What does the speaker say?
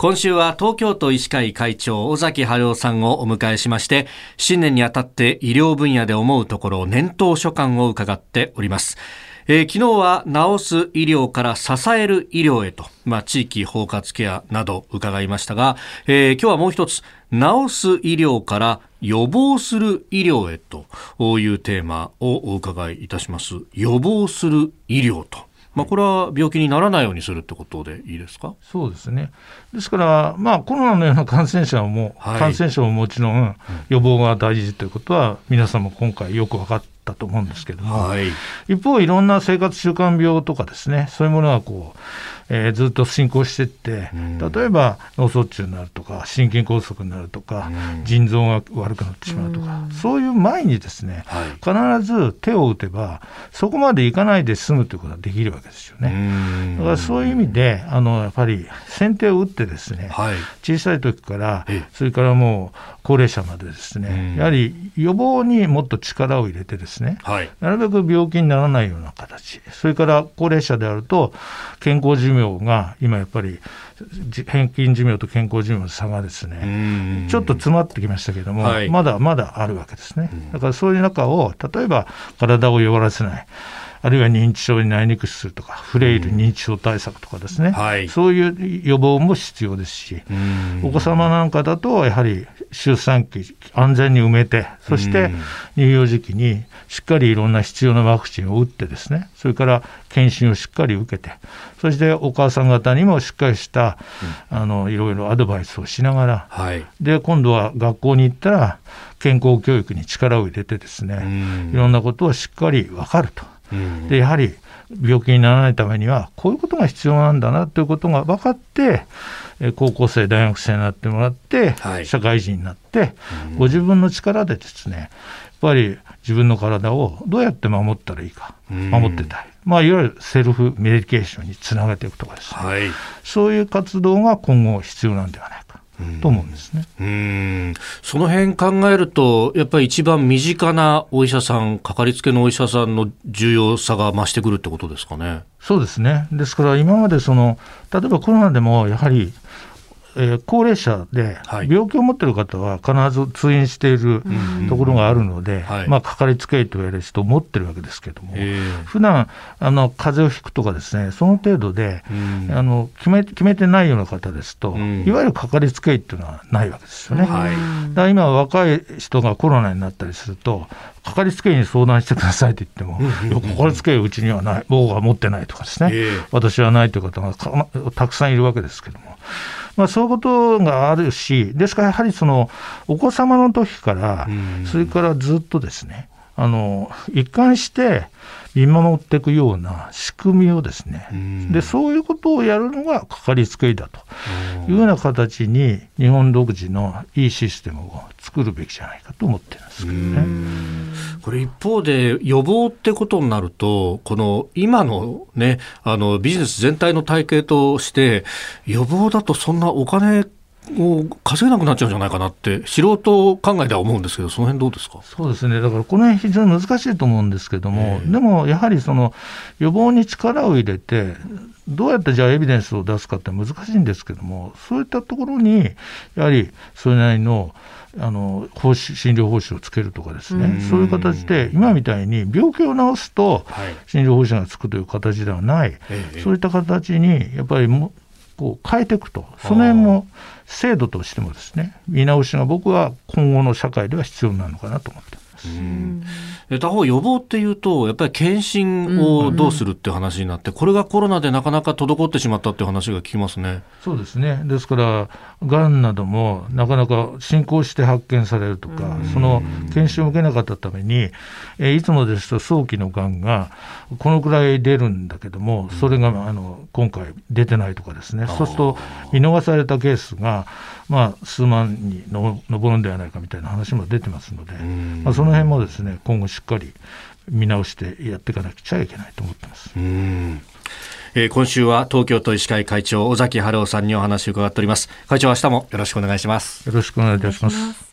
今週は東京都医師会会長尾崎春夫さんをお迎えしまして新年にあたって医療分野で思うところ年頭所感を伺っております。えー、昨日は治す医療から支える医療へと、まあ、地域包括ケアなど伺いましたが、えー、今日はもう一つ治す医療から予防する医療へというテーマをお伺いいたします。予防する医療と。まあ、これは病気にならないようにするってことでいいですか？そうですね。ですから、まあ、コロナのような感染者も、はい、感染症ももちろん予防が大事ということは、皆さんも今回よく分かったと思うんですけども、はい、一方、いろんな生活習慣病とかですね、そういうものがこう、えー、ずっと進行していって、例えば脳卒中になるとか心筋梗塞になるとか、腎臓が悪くなってしまうとか、そういう前にですね、はい、必ず手を打てばそこまでいかないで済むということができるわけですよね。だからそういう意味であのやっぱり先手を打ってですね、はい、小さい時からそれからもう高齢者までですね、やはり予防にもっと力を入れてですね、はい、なるべく病気にならないような形。それから高齢者であると健康寿命命が今やっぱり平均寿命と健康寿命の差がですねちょっと詰まってきましたけども、はい、まだまだあるわけですね。だからそういう中を例えば体を弱らせないあるいは認知症になりにくくするとか、フレイル認知症対策とかですね、はい、そういう予防も必要ですし、お子様なんかだと、やはり出産期、安全に埋めて、そして乳幼児期にしっかりいろんな必要なワクチンを打ってですね、それから検診をしっかり受けて、そしてお母さん方にもしっかりした、あのいろいろアドバイスをしながら、はい、で今度は学校に行ったら、健康教育に力を入れてですね、いろんなことをしっかり分かると。でやはり病気にならないためにはこういうことが必要なんだなということが分かって高校生大学生になってもらって、はい、社会人になって、ご自分の力でですねやっぱり自分の体をどうやって守ったらいいか、守ってたい、まあ、いわゆるセルフメディケーションにつなげていくとかですね、はい、そういう活動が今後必要なんではないか。と思うんですね。うん。その辺考えると、やっぱり一番身近なお医者さん、かかりつけのお医者さんの重要さが増してくるってことですかね。そうですね。ですから今までその例えばコロナでもやはりえー、高齢者で病気を持っている方は必ず通院しているところがあるので、まあ、かかりつけ医と言われる人を持ってるわけですけれども、普段あの風邪をひくとかですね、その程度で、あの決め決めてないような方ですと、いわゆるかかりつけ医っていうのはないわけですよね。だ今、若い人がコロナになったりすると、かかりつけ医に相談してくださいと言っても、かかりつけ医うちにはない、僕は持ってないとかですね、私はないという方がたくさんいるわけですけれども。まあ、そういうことがあるし、ですからやはりそのお子様の時から、それからずっとですね、あの一貫して見守っていくような仕組みをですね、でそういうことをやるのがかかりつけ医だと。いうような形に日本独自のいいシステムを作るべきじゃないかと思ってるんですけどね。これ一方で予防ってことになると、この今のね、あのビジネス全体の体系として、予防だとそんなお金を稼げなくなっちゃうんじゃないかなって、素人考えでは思うんですけど、その辺どうですか？そうですね、だからこの辺非常に難しいと思うんですけども、でもやはりその予防に力を入れて、どうやってじゃあエビデンスを出すかって難しいんですけども、そういったところに、やはりそれなりのあの報酬診療報酬をつけるとかですね、そういう形で、今みたいに病気を治すと診療報酬がつくという形ではない、はい、そういった形にやっぱりもこう変えていくと、その辺も制度としてもですね、見直しが僕は今後の社会では必要なのかなと思ってます。うん。他方予防っていうとやっぱり検診をどうするっていう話になって、これがコロナでなかなか滞ってしまったっていう話が聞きますね。そうですね。ですからがんなどもなかなか進行して発見されるとか、その検診を受けなかったために、えいつもですと早期のがんがこのくらい出るんだけどもそれがあの今回出てないとかですね。そうすると見逃されたケースがまあ、数万に上るんではないかみたいな話も出てますので、まあ、その辺もですね今後しっかり見直してやっていかなくちゃいけないと思ってます。えー、今週は東京都医師会会長尾崎春夫さんにお話を伺っております。会長明日もよろしくお願いします。よろしくお願いいたします